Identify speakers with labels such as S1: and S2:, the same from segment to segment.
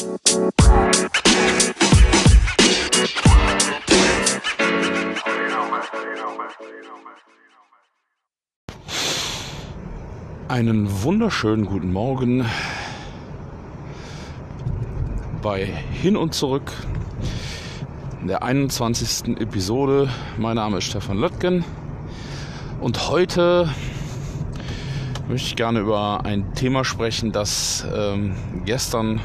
S1: Einen wunderschönen guten Morgen bei Hin und Zurück der 21. Episode. Mein Name ist Stefan Löttgen und heute möchte ich gerne über ein Thema sprechen, das ähm, gestern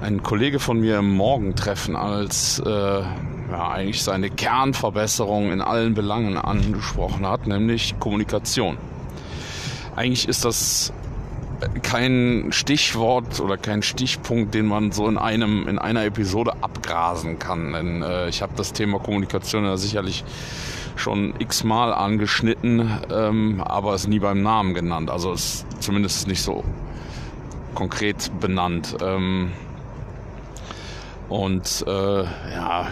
S1: ein Kollege von mir im Morgentreffen als äh, ja, eigentlich seine Kernverbesserung in allen Belangen angesprochen hat, nämlich Kommunikation. Eigentlich ist das kein Stichwort oder kein Stichpunkt, den man so in einem in einer Episode abgrasen kann. Denn äh, ich habe das Thema Kommunikation ja sicherlich schon x-mal angeschnitten, ähm, aber es nie beim Namen genannt. Also es zumindest nicht so konkret benannt. Ähm, und äh, ja,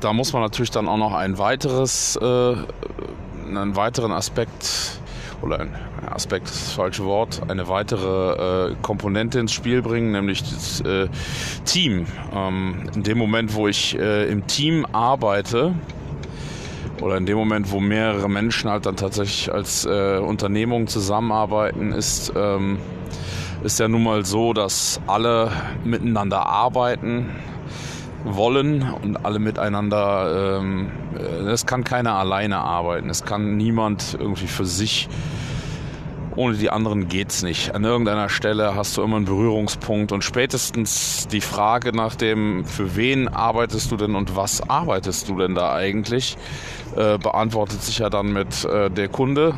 S1: da muss man natürlich dann auch noch ein weiteres, äh, einen weiteren Aspekt oder ein Aspekt das falsche Wort, eine weitere äh, Komponente ins Spiel bringen, nämlich das äh, Team. Ähm, in dem Moment, wo ich äh, im Team arbeite, oder in dem Moment, wo mehrere Menschen halt dann tatsächlich als äh, Unternehmung zusammenarbeiten, ist, ähm, ist ja nun mal so, dass alle miteinander arbeiten wollen und alle miteinander, ähm, es kann keiner alleine arbeiten, es kann niemand irgendwie für sich ohne die anderen geht's nicht. An irgendeiner Stelle hast du immer einen Berührungspunkt und spätestens die Frage nach dem, für wen arbeitest du denn und was arbeitest du denn da eigentlich, äh, beantwortet sich ja dann mit äh, der Kunde.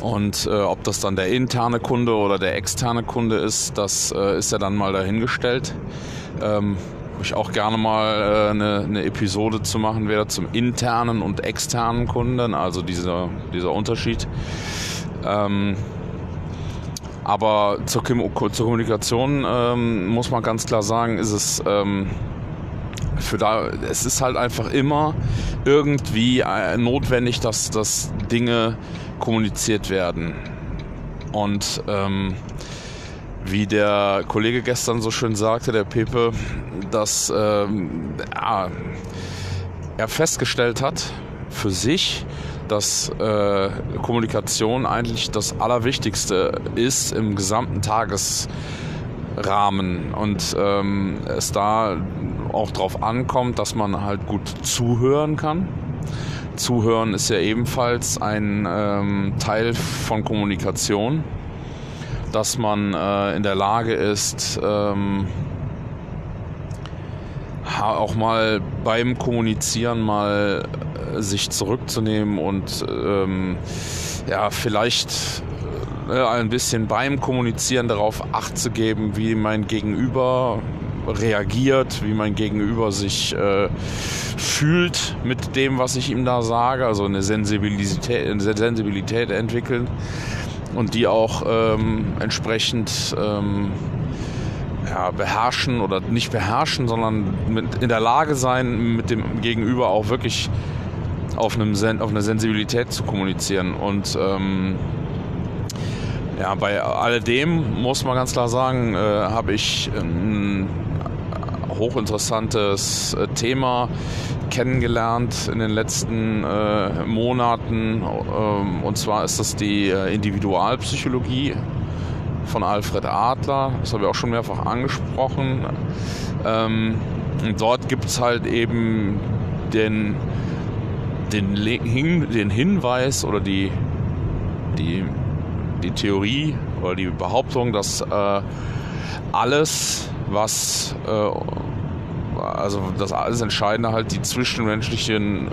S1: Und äh, ob das dann der interne Kunde oder der externe Kunde ist, das äh, ist ja dann mal dahingestellt. Ähm, ich auch gerne mal äh, eine, eine, Episode zu machen wäre zum internen und externen Kunden, also dieser, dieser Unterschied. Ähm, aber zur, zur Kommunikation ähm, muss man ganz klar sagen, ist es ähm, für da, es ist halt einfach immer irgendwie äh, notwendig, dass, dass Dinge kommuniziert werden. Und ähm, wie der Kollege gestern so schön sagte, der Pepe, dass ähm, ja, er festgestellt hat für sich, dass äh, Kommunikation eigentlich das Allerwichtigste ist im gesamten Tagesrahmen und ähm, es da auch darauf ankommt, dass man halt gut zuhören kann. Zuhören ist ja ebenfalls ein ähm, Teil von Kommunikation dass man äh, in der Lage ist, ähm, auch mal beim Kommunizieren mal äh, sich zurückzunehmen und ähm, ja, vielleicht äh, ein bisschen beim Kommunizieren darauf Acht zu geben, wie mein Gegenüber reagiert, wie mein Gegenüber sich äh, fühlt mit dem, was ich ihm da sage, also eine Sensibilität, eine Sensibilität entwickeln und die auch ähm, entsprechend ähm, ja, beherrschen oder nicht beherrschen, sondern mit, in der Lage sein, mit dem Gegenüber auch wirklich auf, einem Sen auf eine Sensibilität zu kommunizieren. Und ähm, ja, bei alledem muss man ganz klar sagen, äh, habe ich ein hochinteressantes äh, Thema kennengelernt in den letzten äh, Monaten. Ähm, und zwar ist das die äh, Individualpsychologie von Alfred Adler. Das habe ich auch schon mehrfach angesprochen. Ähm, und dort gibt es halt eben den, den, den Hinweis oder die, die, die Theorie oder die Behauptung, dass äh, alles, was äh, also das alles Entscheidende halt die zwischenmenschlichen,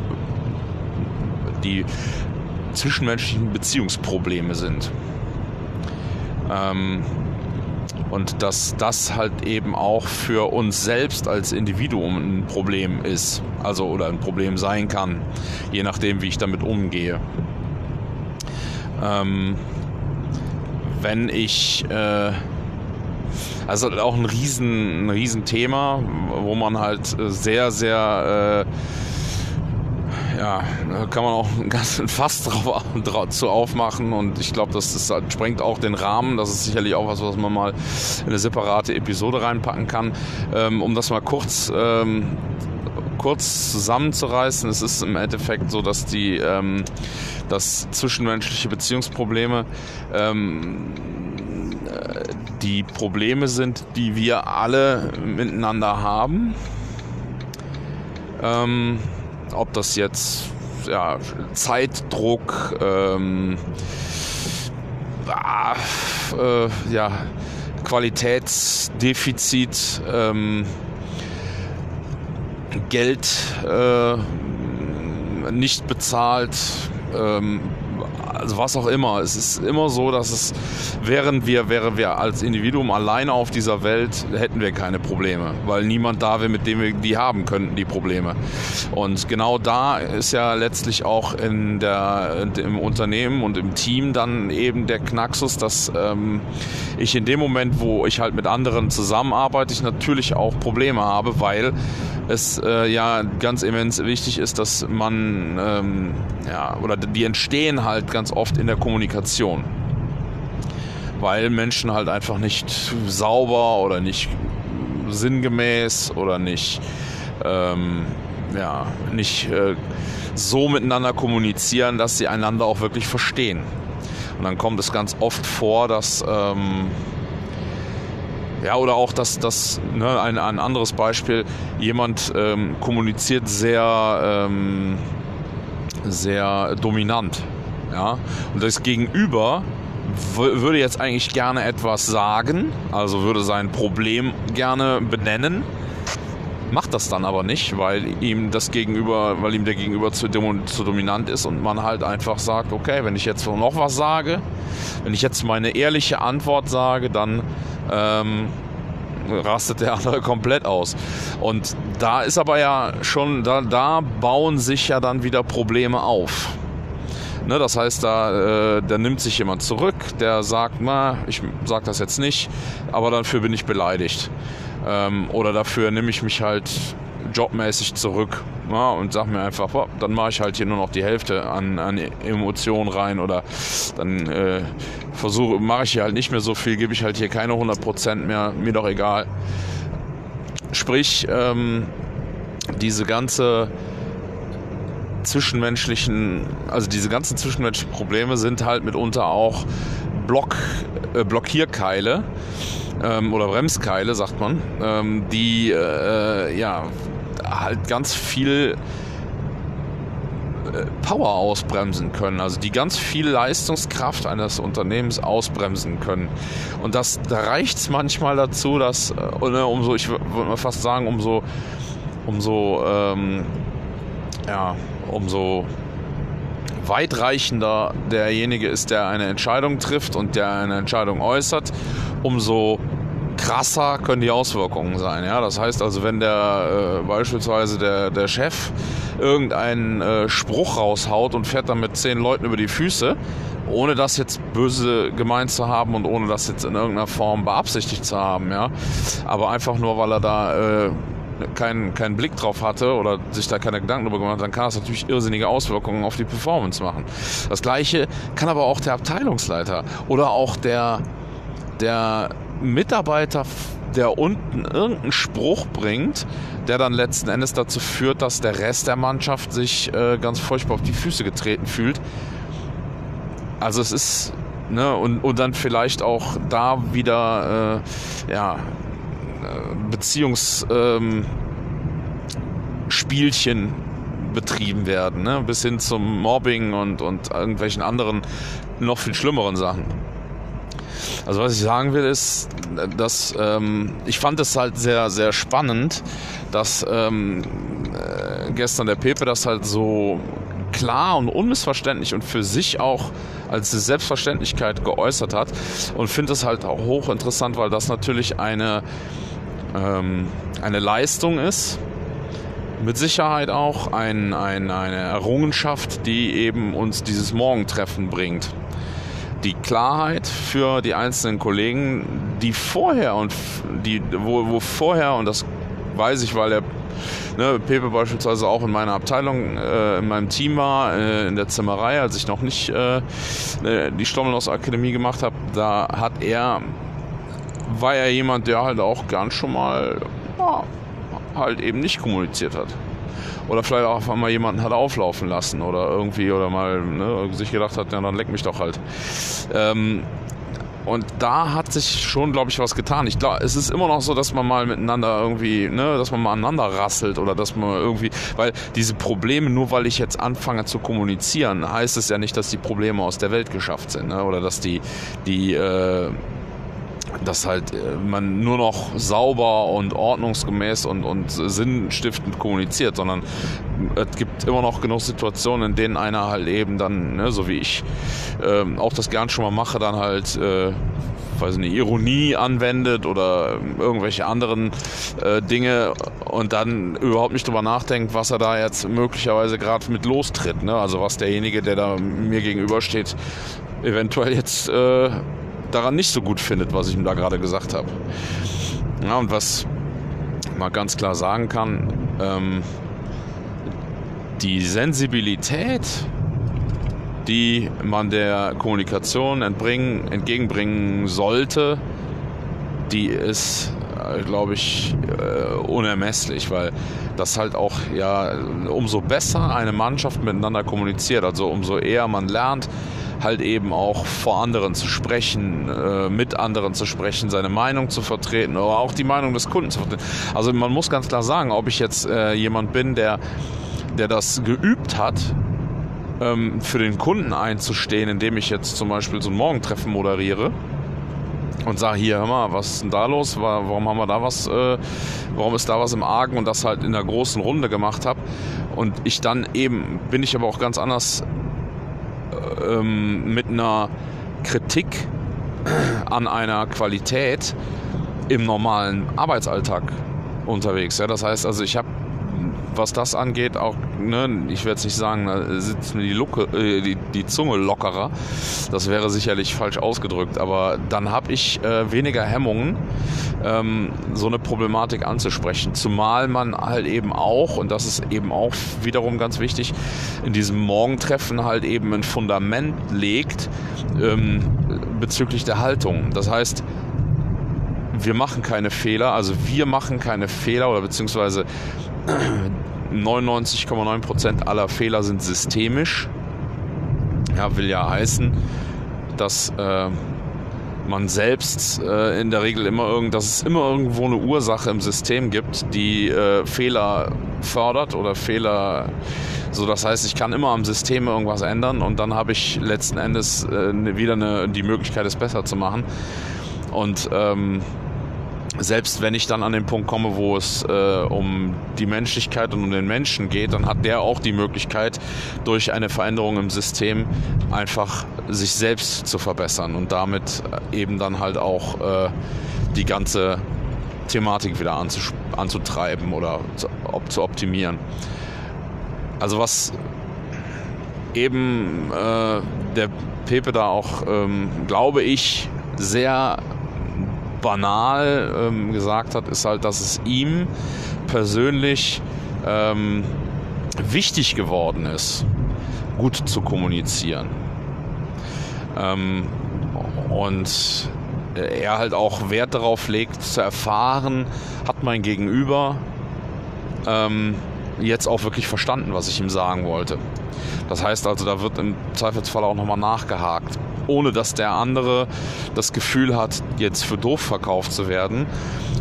S1: die zwischenmenschlichen Beziehungsprobleme sind. Ähm, und dass das halt eben auch für uns selbst als Individuum ein Problem ist, also oder ein Problem sein kann, je nachdem, wie ich damit umgehe. Ähm, wenn ich äh, also auch ein riesen, ein riesen Thema, wo man halt sehr, sehr äh, ja, kann man auch ein ganz Fass drauf, drauf zu aufmachen und ich glaube, das, das sprengt auch den Rahmen. Das ist sicherlich auch was, was man mal in eine separate Episode reinpacken kann. Ähm, um das mal kurz ähm, kurz zusammenzureißen, es ist im Endeffekt so, dass die ähm, dass zwischenmenschliche Beziehungsprobleme ähm, die Probleme sind, die wir alle miteinander haben. Ähm, ob das jetzt ja, Zeitdruck, ähm, ah, äh, ja, Qualitätsdefizit, ähm, Geld äh, nicht bezahlt, ähm, also was auch immer. Es ist immer so, dass es, wären wir, wären wir als Individuum alleine auf dieser Welt, hätten wir keine Probleme, weil niemand da wäre, mit dem wir die haben könnten, die Probleme. Und genau da ist ja letztlich auch in der, im Unternehmen und im Team dann eben der Knaxus, dass ähm, ich in dem Moment, wo ich halt mit anderen zusammenarbeite, ich natürlich auch Probleme habe, weil es äh, ja ganz immens wichtig ist, dass man ähm, ja oder die entstehen halt ganz oft in der Kommunikation, weil Menschen halt einfach nicht sauber oder nicht sinngemäß oder nicht ähm, ja nicht äh, so miteinander kommunizieren, dass sie einander auch wirklich verstehen. Und dann kommt es ganz oft vor, dass ähm, ja, oder auch das, das ne, ein, ein anderes Beispiel, jemand ähm, kommuniziert sehr, ähm, sehr dominant. Ja? Und das Gegenüber würde jetzt eigentlich gerne etwas sagen, also würde sein Problem gerne benennen, macht das dann aber nicht, weil ihm das Gegenüber, weil ihm der Gegenüber zu, zu dominant ist und man halt einfach sagt, okay, wenn ich jetzt noch was sage, wenn ich jetzt meine ehrliche Antwort sage, dann ähm, rastet der andere komplett aus. Und da ist aber ja schon, da, da bauen sich ja dann wieder Probleme auf. Ne, das heißt, da, äh, da nimmt sich jemand zurück, der sagt, na, ich sag das jetzt nicht, aber dafür bin ich beleidigt. Ähm, oder dafür nehme ich mich halt jobmäßig zurück ja, und sag mir einfach, boah, dann mache ich halt hier nur noch die Hälfte an, an Emotionen rein oder dann äh, versuche, mache ich hier halt nicht mehr so viel, gebe ich halt hier keine 100% mehr, mir doch egal. Sprich, ähm, diese ganze zwischenmenschlichen, also diese ganzen zwischenmenschlichen Probleme sind halt mitunter auch Block, äh, Blockierkeile ähm, oder Bremskeile, sagt man, ähm, die äh, ja halt ganz viel äh, Power ausbremsen können, also die ganz viel Leistungskraft eines Unternehmens ausbremsen können. Und das da reicht es manchmal dazu, dass äh, ne, umso, ich würde mal fast sagen, umso, umso, ähm, ja, umso weitreichender derjenige ist, der eine Entscheidung trifft und der eine Entscheidung äußert, umso krasser können die Auswirkungen sein. Ja? Das heißt also, wenn der äh, beispielsweise der, der Chef irgendeinen äh, Spruch raushaut und fährt dann mit zehn Leuten über die Füße, ohne das jetzt böse gemeint zu haben und ohne das jetzt in irgendeiner Form beabsichtigt zu haben, ja. Aber einfach nur, weil er da äh, keinen, keinen Blick drauf hatte oder sich da keine Gedanken darüber gemacht hat, dann kann das natürlich irrsinnige Auswirkungen auf die Performance machen. Das gleiche kann aber auch der Abteilungsleiter oder auch der, der Mitarbeiter, der unten irgendeinen Spruch bringt, der dann letzten Endes dazu führt, dass der Rest der Mannschaft sich äh, ganz furchtbar auf die Füße getreten fühlt. Also es ist, ne, und, und dann vielleicht auch da wieder, äh, ja, Beziehungsspielchen ähm, betrieben werden, ne? bis hin zum Mobbing und, und irgendwelchen anderen noch viel schlimmeren Sachen. Also was ich sagen will ist, dass ähm, ich fand es halt sehr, sehr spannend, dass ähm, äh, gestern der Pepe das halt so klar und unmissverständlich und für sich auch als Selbstverständlichkeit geäußert hat und finde es halt auch hochinteressant, weil das natürlich eine, ähm, eine Leistung ist, mit Sicherheit auch ein, ein, eine Errungenschaft, die eben uns dieses Morgentreffen bringt. Die Klarheit für die einzelnen Kollegen, die vorher und die, wo, wo vorher, und das weiß ich, weil der ne, Pepe beispielsweise auch in meiner Abteilung, äh, in meinem Team war, äh, in der Zimmerei, als ich noch nicht äh, äh die Stommelhaus Akademie gemacht habe, da hat er, war er jemand, der halt auch gern schon mal ja, halt eben nicht kommuniziert hat oder vielleicht auch einfach mal jemanden hat auflaufen lassen oder irgendwie oder mal ne, sich gedacht hat, ja, dann leck mich doch halt. Ähm, und da hat sich schon, glaube ich, was getan. Ich glaube, es ist immer noch so, dass man mal miteinander irgendwie, ne, dass man mal aneinander rasselt oder dass man irgendwie, weil diese Probleme, nur weil ich jetzt anfange zu kommunizieren, heißt es ja nicht, dass die Probleme aus der Welt geschafft sind, ne, oder dass die, die, äh, dass halt äh, man nur noch sauber und ordnungsgemäß und, und sinnstiftend kommuniziert, sondern es gibt immer noch genug Situationen, in denen einer halt eben dann, ne, so wie ich äh, auch das gern schon mal mache, dann halt äh, weiß nicht, Ironie anwendet oder irgendwelche anderen äh, Dinge und dann überhaupt nicht drüber nachdenkt, was er da jetzt möglicherweise gerade mit lostritt. Ne? Also was derjenige, der da mir gegenübersteht, eventuell jetzt äh, daran nicht so gut findet, was ich ihm da gerade gesagt habe. Ja, und was man ganz klar sagen kann, ähm, die Sensibilität, die man der Kommunikation entgegenbringen sollte, die ist, äh, glaube ich, äh, unermesslich, weil das halt auch ja umso besser eine Mannschaft miteinander kommuniziert, also umso eher man lernt, halt eben auch vor anderen zu sprechen, äh, mit anderen zu sprechen, seine Meinung zu vertreten oder auch die Meinung des Kunden zu vertreten. Also man muss ganz klar sagen, ob ich jetzt äh, jemand bin, der, der das geübt hat, ähm, für den Kunden einzustehen, indem ich jetzt zum Beispiel so ein Morgentreffen moderiere und sage, hier, hör mal, was ist denn da los? Warum haben wir da was, äh, warum ist da was im Argen und das halt in der großen Runde gemacht habe. Und ich dann eben, bin ich aber auch ganz anders ähm, mit einer Kritik an einer Qualität im normalen Arbeitsalltag unterwegs. Ja, das heißt also, ich habe was das angeht, auch, ne, ich werde es nicht sagen, da sitzt mir die, Lucke, äh, die, die, Zunge lockerer. Das wäre sicherlich falsch ausgedrückt, aber dann habe ich äh, weniger Hemmungen, ähm, so eine Problematik anzusprechen. Zumal man halt eben auch, und das ist eben auch wiederum ganz wichtig, in diesem Morgentreffen halt eben ein Fundament legt ähm, bezüglich der Haltung. Das heißt, wir machen keine Fehler, also wir machen keine Fehler oder beziehungsweise 99,9% aller Fehler sind systemisch. Ja, will ja heißen, dass äh, man selbst äh, in der Regel immer irgend, dass es immer irgendwo eine Ursache im System gibt, die äh, Fehler fördert oder Fehler. So, das heißt, ich kann immer am System irgendwas ändern und dann habe ich letzten Endes äh, wieder eine, die Möglichkeit, es besser zu machen. Und ähm, selbst wenn ich dann an den Punkt komme, wo es äh, um die Menschlichkeit und um den Menschen geht, dann hat der auch die Möglichkeit, durch eine Veränderung im System einfach sich selbst zu verbessern und damit eben dann halt auch äh, die ganze Thematik wieder anzutreiben oder zu, op zu optimieren. Also was eben äh, der Pepe da auch, ähm, glaube ich, sehr banal ähm, gesagt hat, ist halt, dass es ihm persönlich ähm, wichtig geworden ist, gut zu kommunizieren. Ähm, und er halt auch Wert darauf legt, zu erfahren, hat mein Gegenüber ähm, jetzt auch wirklich verstanden, was ich ihm sagen wollte. Das heißt also, da wird im Zweifelsfall auch nochmal nachgehakt ohne dass der andere das Gefühl hat, jetzt für doof verkauft zu werden,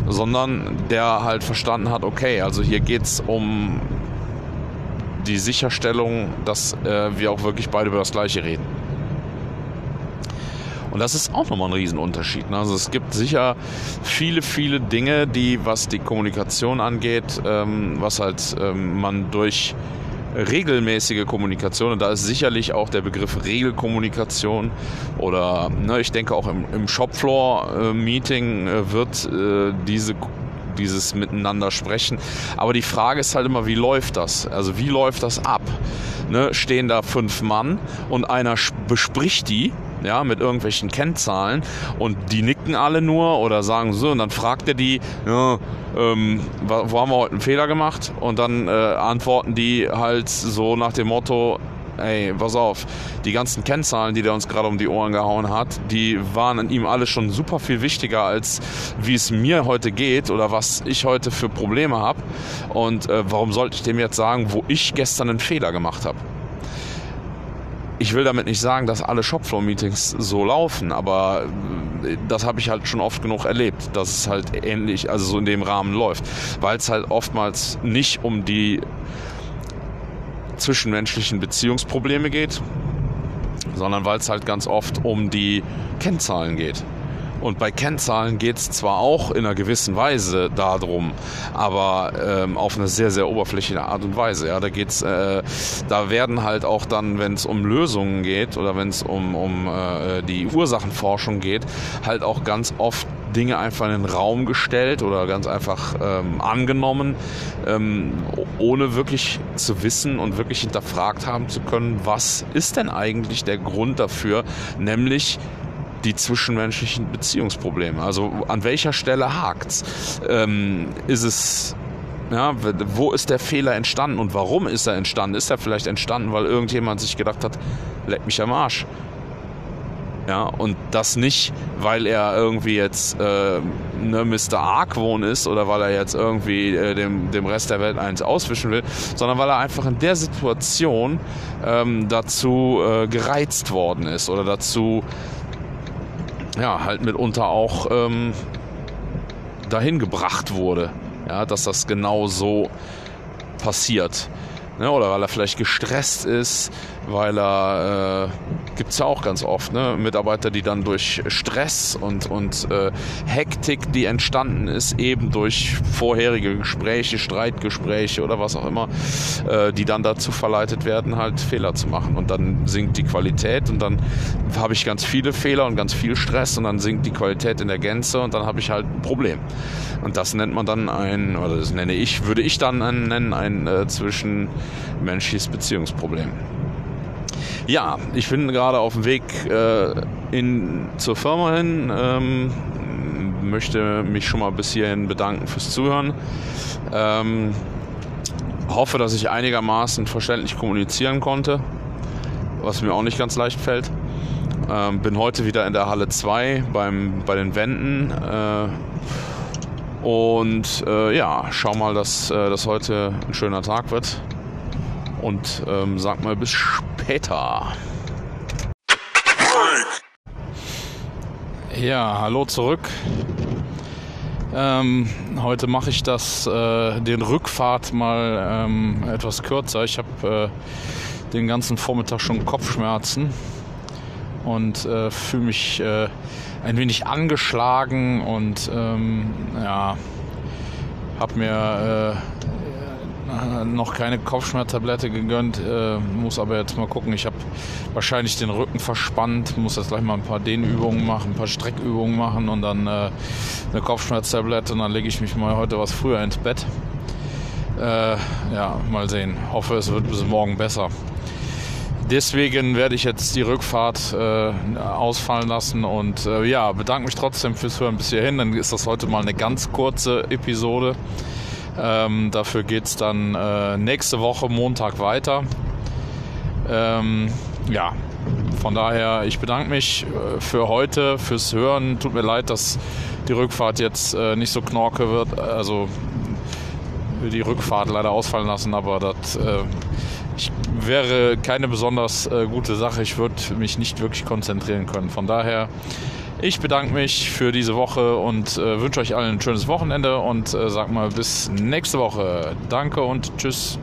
S1: sondern der halt verstanden hat, okay, also hier geht es um die Sicherstellung, dass äh, wir auch wirklich beide über das Gleiche reden. Und das ist auch nochmal ein Riesenunterschied. Ne? Also es gibt sicher viele, viele Dinge, die, was die Kommunikation angeht, ähm, was halt ähm, man durch regelmäßige Kommunikation und da ist sicherlich auch der Begriff Regelkommunikation oder ne, ich denke auch im, im Shopfloor-Meeting äh, wird äh, diese dieses Miteinander sprechen. Aber die Frage ist halt immer, wie läuft das? Also wie läuft das ab? Ne, stehen da fünf Mann und einer bespricht die ja, mit irgendwelchen Kennzahlen und die nicken alle nur oder sagen so und dann fragt er die, ja, ähm, wo haben wir heute einen Fehler gemacht? Und dann äh, antworten die halt so nach dem Motto, ey, pass auf, die ganzen Kennzahlen, die der uns gerade um die Ohren gehauen hat, die waren an ihm alle schon super viel wichtiger, als wie es mir heute geht oder was ich heute für Probleme habe. Und äh, warum sollte ich dem jetzt sagen, wo ich gestern einen Fehler gemacht habe? Ich will damit nicht sagen, dass alle Shopfloor-Meetings so laufen, aber äh, das habe ich halt schon oft genug erlebt, dass es halt ähnlich, also so in dem Rahmen läuft, weil es halt oftmals nicht um die zwischenmenschlichen Beziehungsprobleme geht, sondern weil es halt ganz oft um die Kennzahlen geht. Und bei Kennzahlen geht es zwar auch in einer gewissen Weise darum, aber ähm, auf eine sehr, sehr oberflächliche Art und Weise. Ja, da geht's, äh, da werden halt auch dann, wenn es um Lösungen geht oder wenn es um, um äh, die Ursachenforschung geht, halt auch ganz oft Dinge einfach in den Raum gestellt oder ganz einfach ähm, angenommen, ähm, ohne wirklich zu wissen und wirklich hinterfragt haben zu können, was ist denn eigentlich der Grund dafür, nämlich die zwischenmenschlichen Beziehungsprobleme. Also an welcher Stelle hakt's? Ähm, ist es ja, wo ist der Fehler entstanden und warum ist er entstanden? Ist er vielleicht entstanden, weil irgendjemand sich gedacht hat, leck mich am Arsch. Ja, und das nicht, weil er irgendwie jetzt äh, ne Mr. Argwohn ist oder weil er jetzt irgendwie äh, dem, dem Rest der Welt eins auswischen will, sondern weil er einfach in der Situation ähm, dazu äh, gereizt worden ist oder dazu ja, halt mitunter auch ähm, dahin gebracht wurde, ja, dass das genau so passiert. Ne, oder weil er vielleicht gestresst ist, weil er, äh, gibt es ja auch ganz oft, ne, Mitarbeiter, die dann durch Stress und, und äh, Hektik, die entstanden ist, eben durch vorherige Gespräche, Streitgespräche oder was auch immer, äh, die dann dazu verleitet werden, halt Fehler zu machen. Und dann sinkt die Qualität und dann habe ich ganz viele Fehler und ganz viel Stress und dann sinkt die Qualität in der Gänze und dann habe ich halt ein Problem. Und das nennt man dann ein, oder das nenne ich, würde ich dann nennen, ein äh, zwischenmenschliches Beziehungsproblem. Ja, ich bin gerade auf dem Weg äh, in, zur Firma hin. Ähm, möchte mich schon mal bis hierhin bedanken fürs Zuhören. Ähm, hoffe, dass ich einigermaßen verständlich kommunizieren konnte, was mir auch nicht ganz leicht fällt. Ähm, bin heute wieder in der Halle 2 beim, bei den Wänden. Äh, und äh, ja, schau mal, dass äh, das heute ein schöner Tag wird. Und ähm, sag mal bis später. Ja, hallo zurück. Ähm, heute mache ich das, äh, den Rückfahrt mal ähm, etwas kürzer. Ich habe äh, den ganzen Vormittag schon Kopfschmerzen und äh, fühle mich äh, ein wenig angeschlagen und ähm, ja, habe mir äh, noch keine Kopfschmerztablette gegönnt, äh, muss aber jetzt mal gucken. Ich habe wahrscheinlich den Rücken verspannt, muss jetzt gleich mal ein paar Dehnübungen machen, ein paar Streckübungen machen und dann äh, eine Kopfschmerztablette und dann lege ich mich mal heute was früher ins Bett. Äh, ja, mal sehen. Hoffe, es wird bis morgen besser. Deswegen werde ich jetzt die Rückfahrt äh, ausfallen lassen und äh, ja, bedanke mich trotzdem fürs Hören bis hierhin. Dann ist das heute mal eine ganz kurze Episode. Ähm, dafür geht es dann äh, nächste Woche Montag weiter. Ähm, ja, von daher, ich bedanke mich äh, für heute, fürs Hören. Tut mir leid, dass die Rückfahrt jetzt äh, nicht so knorke wird. Also die Rückfahrt leider ausfallen lassen, aber das äh, wäre keine besonders äh, gute Sache. Ich würde mich nicht wirklich konzentrieren können. Von daher, ich bedanke mich für diese Woche und äh, wünsche euch allen ein schönes Wochenende und äh, sag mal bis nächste Woche. Danke und tschüss.